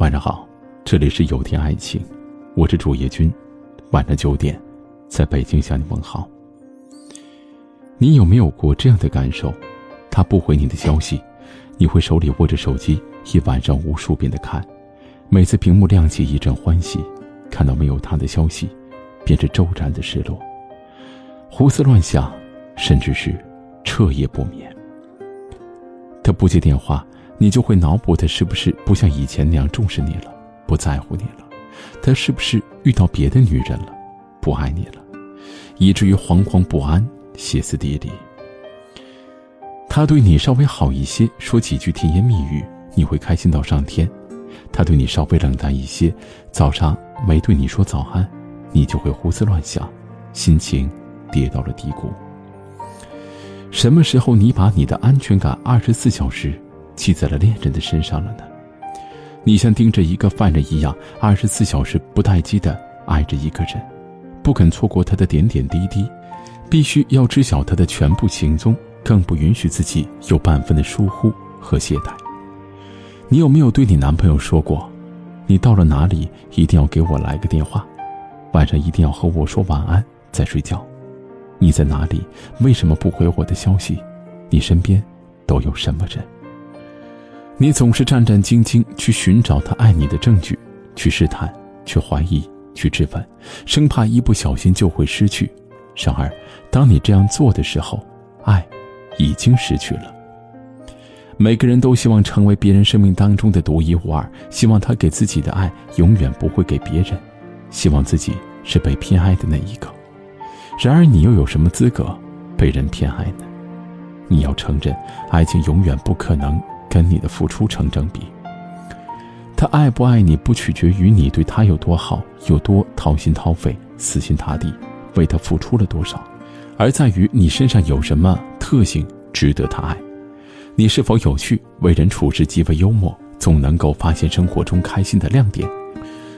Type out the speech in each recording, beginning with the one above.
晚上好，这里是有天爱情，我是主页君，晚上九点，在北京向你问好。你有没有过这样的感受？他不回你的消息，你会手里握着手机，一晚上无数遍的看，每次屏幕亮起一阵欢喜，看到没有他的消息，便是骤然的失落，胡思乱想，甚至是彻夜不眠。他不接电话。你就会脑补他是不是不像以前那样重视你了，不在乎你了？他是不是遇到别的女人了，不爱你了，以至于惶惶不安、歇斯底里？他对你稍微好一些，说几句甜言蜜语，你会开心到上天；他对你稍微冷淡一些，早上没对你说早安，你就会胡思乱想，心情跌到了低谷。什么时候你把你的安全感二十四小时？系在了恋人的身上了呢。你像盯着一个犯人一样，二十四小时不待机的爱着一个人，不肯错过他的点点滴滴，必须要知晓他的全部行踪，更不允许自己有半分的疏忽和懈怠。你有没有对你男朋友说过，你到了哪里一定要给我来个电话，晚上一定要和我说晚安再睡觉？你在哪里？为什么不回我的消息？你身边都有什么人？你总是战战兢兢去寻找他爱你的证据，去试探，去怀疑，去质问，生怕一不小心就会失去。然而，当你这样做的时候，爱已经失去了。每个人都希望成为别人生命当中的独一无二，希望他给自己的爱永远不会给别人，希望自己是被偏爱的那一个。然而，你又有什么资格被人偏爱呢？你要承认，爱情永远不可能。跟你的付出成正比。他爱不爱你，不取决于你对他有多好，有多掏心掏肺、死心塌地，为他付出了多少，而在于你身上有什么特性值得他爱。你是否有趣，为人处事极为幽默，总能够发现生活中开心的亮点？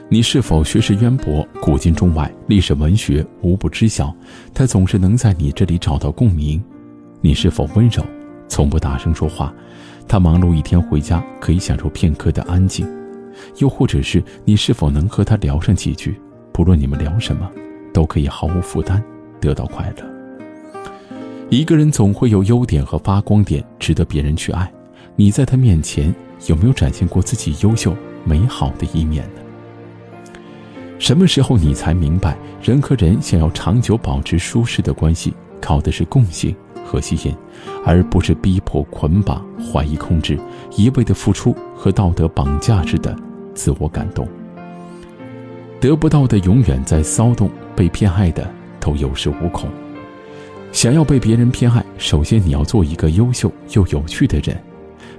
你是否学识渊博，古今中外历史文学无不知晓，他总是能在你这里找到共鸣？你是否温柔，从不大声说话？他忙碌一天回家，可以享受片刻的安静；又或者是你是否能和他聊上几句，不论你们聊什么，都可以毫无负担得到快乐。一个人总会有优点和发光点，值得别人去爱。你在他面前有没有展现过自己优秀美好的一面呢？什么时候你才明白，人和人想要长久保持舒适的关系，靠的是共性？和吸引，而不是逼迫、捆绑、怀疑、控制，一味的付出和道德绑架式的自我感动。得不到的永远在骚动，被偏爱的都有恃无恐。想要被别人偏爱，首先你要做一个优秀又有趣的人。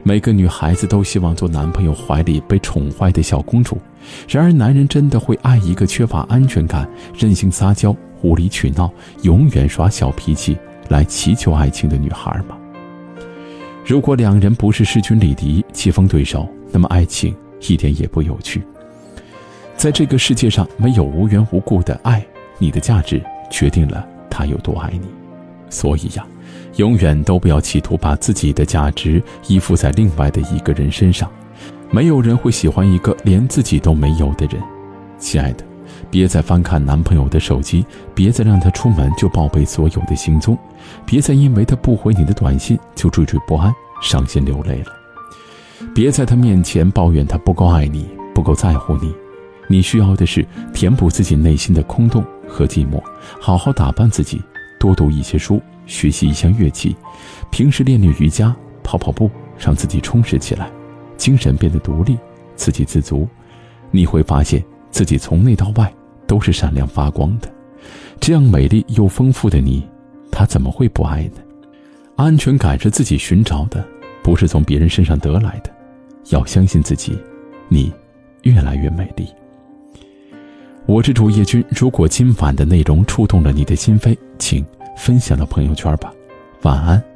每个女孩子都希望做男朋友怀里被宠坏的小公主。然而，男人真的会爱一个缺乏安全感、任性撒娇、无理取闹、永远耍小脾气？来祈求爱情的女孩吗？如果两人不是势均力敌、棋逢对手，那么爱情一点也不有趣。在这个世界上，没有无缘无故的爱，你的价值决定了他有多爱你。所以呀，永远都不要企图把自己的价值依附在另外的一个人身上。没有人会喜欢一个连自己都没有的人，亲爱的。别再翻看男朋友的手机，别再让他出门就报备所有的行踪，别再因为他不回你的短信就惴惴不安、伤心流泪了。别在他面前抱怨他不够爱你、不够在乎你。你需要的是填补自己内心的空洞和寂寞，好好打扮自己，多读一些书，学习一项乐器，平时练练瑜伽、跑跑步，让自己充实起来，精神变得独立、自给自足。你会发现自己从内到外。都是闪亮发光的，这样美丽又丰富的你，他怎么会不爱呢？安全感是自己寻找的，不是从别人身上得来的。要相信自己，你越来越美丽。我是主页君，如果今晚的内容触动了你的心扉，请分享到朋友圈吧。晚安。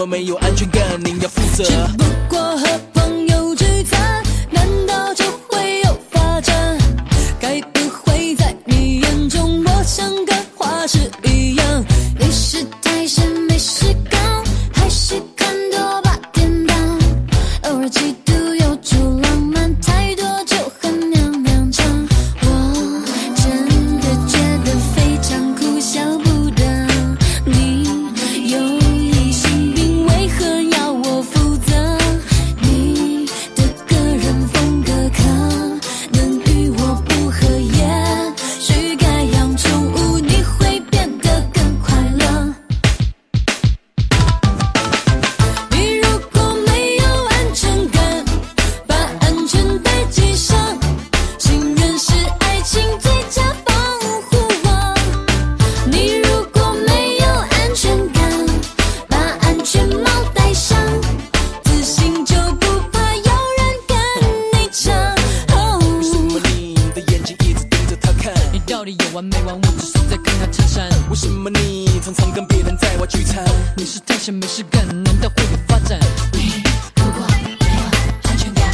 么没有安全感？你要负责。每晚我只是在看他衬衫为什么你常常跟别人在外聚餐？你是太闲没事干难道会有发展？你如果没有安全感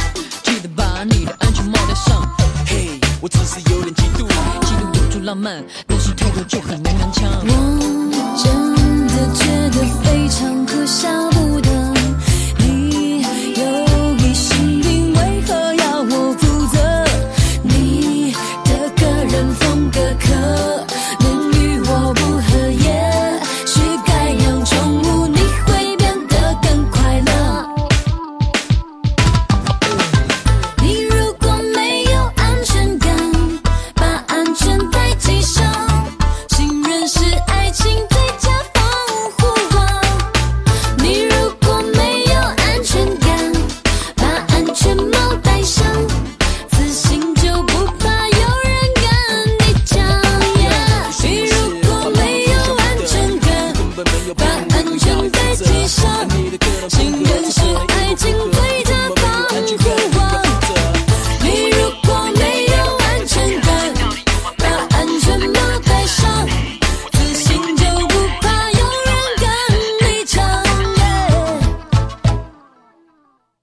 记得把你的安全帽戴上。嘿我只是有点嫉妒。嫉妒有助浪漫但是态度就很难拿腔